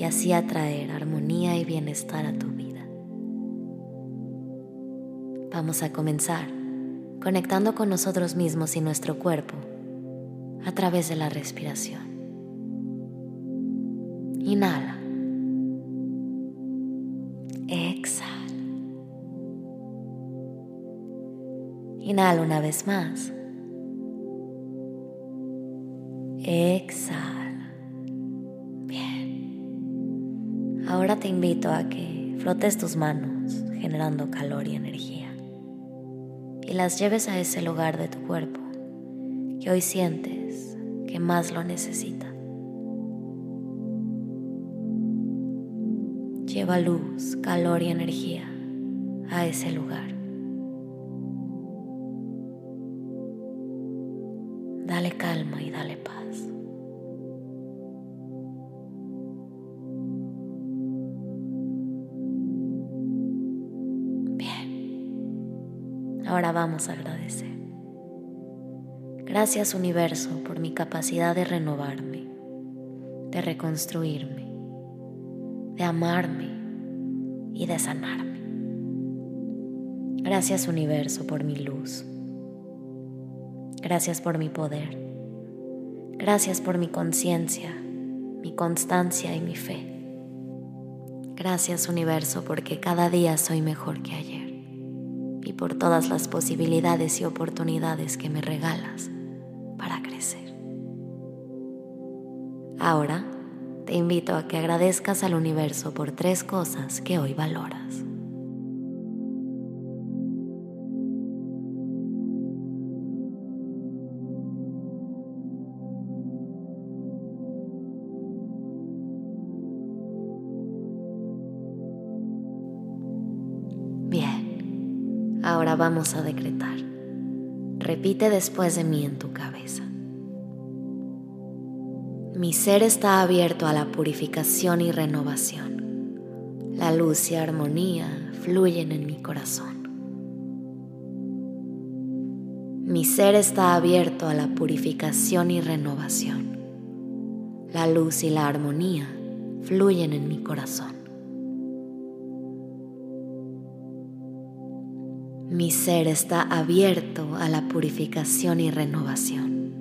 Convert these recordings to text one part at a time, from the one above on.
y así atraer armonía y bienestar a tu vida. Vamos a comenzar conectando con nosotros mismos y nuestro cuerpo a través de la respiración. Inhala. Exhala. Inhala una vez más. Exhala. Te invito a que flotes tus manos generando calor y energía y las lleves a ese lugar de tu cuerpo que hoy sientes que más lo necesita. Lleva luz, calor y energía a ese lugar. Ahora vamos a agradecer. Gracias universo por mi capacidad de renovarme, de reconstruirme, de amarme y de sanarme. Gracias universo por mi luz. Gracias por mi poder. Gracias por mi conciencia, mi constancia y mi fe. Gracias universo porque cada día soy mejor que ayer y por todas las posibilidades y oportunidades que me regalas para crecer. Ahora te invito a que agradezcas al universo por tres cosas que hoy valoras. Ahora vamos a decretar. Repite después de mí en tu cabeza. Mi ser está abierto a la purificación y renovación. La luz y armonía fluyen en mi corazón. Mi ser está abierto a la purificación y renovación. La luz y la armonía fluyen en mi corazón. Mi ser está abierto a la purificación y renovación.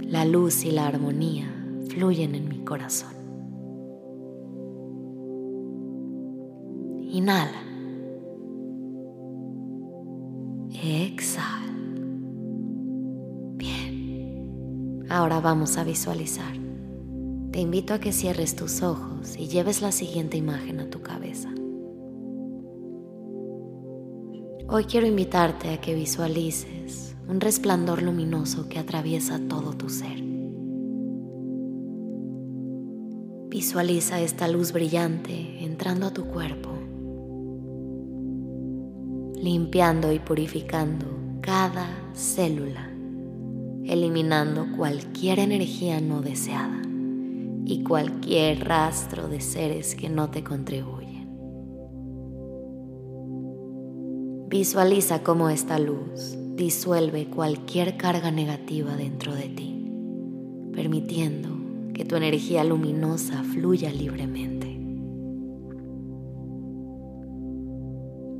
La luz y la armonía fluyen en mi corazón. Inhala. Exhala. Bien. Ahora vamos a visualizar. Te invito a que cierres tus ojos y lleves la siguiente imagen a tu cabeza. Hoy quiero invitarte a que visualices un resplandor luminoso que atraviesa todo tu ser. Visualiza esta luz brillante entrando a tu cuerpo, limpiando y purificando cada célula, eliminando cualquier energía no deseada y cualquier rastro de seres que no te contribuyen. Visualiza cómo esta luz disuelve cualquier carga negativa dentro de ti, permitiendo que tu energía luminosa fluya libremente.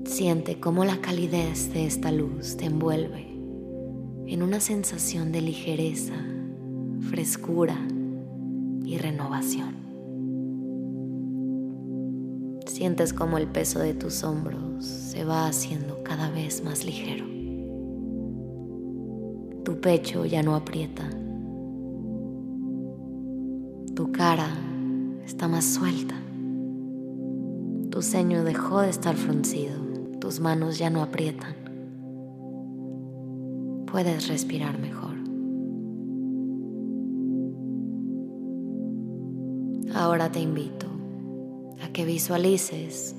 Siente cómo la calidez de esta luz te envuelve en una sensación de ligereza, frescura y renovación. Sientes como el peso de tus hombros se va haciendo cada vez más ligero. Tu pecho ya no aprieta. Tu cara está más suelta. Tu ceño dejó de estar fruncido. Tus manos ya no aprietan. Puedes respirar mejor. Ahora te invito que visualices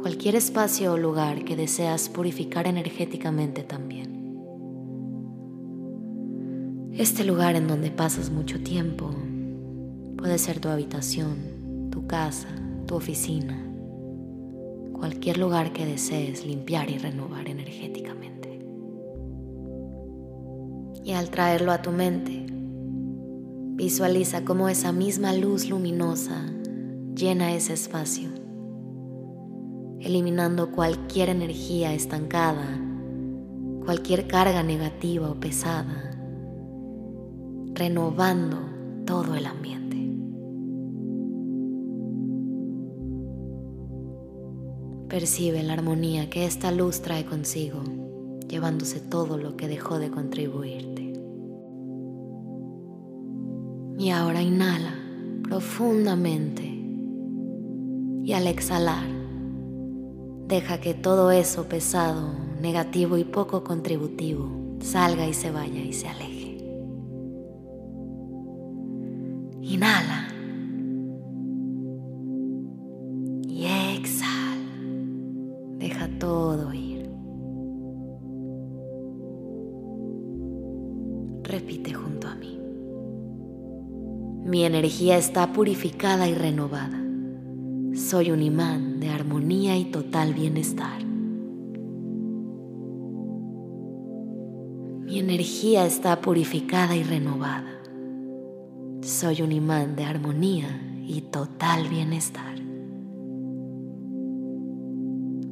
cualquier espacio o lugar que deseas purificar energéticamente también. Este lugar en donde pasas mucho tiempo puede ser tu habitación, tu casa, tu oficina, cualquier lugar que desees limpiar y renovar energéticamente. Y al traerlo a tu mente, visualiza cómo esa misma luz luminosa llena ese espacio, eliminando cualquier energía estancada, cualquier carga negativa o pesada, renovando todo el ambiente. Percibe la armonía que esta luz trae consigo, llevándose todo lo que dejó de contribuirte. Y ahora inhala profundamente y al exhalar, deja que todo eso pesado, negativo y poco contributivo salga y se vaya y se aleje. Inhala. Y exhala. Deja todo ir. Repite junto a mí. Mi energía está purificada y renovada. Soy un imán de armonía y total bienestar. Mi energía está purificada y renovada. Soy un imán de armonía y total bienestar.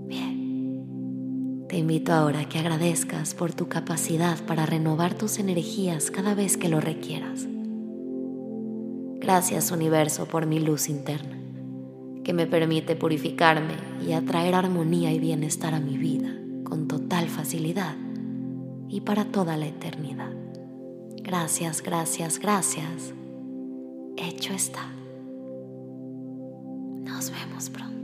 Bien, te invito ahora a que agradezcas por tu capacidad para renovar tus energías cada vez que lo requieras. Gracias universo por mi luz interna que me permite purificarme y atraer armonía y bienestar a mi vida con total facilidad y para toda la eternidad. Gracias, gracias, gracias. Hecho está. Nos vemos pronto.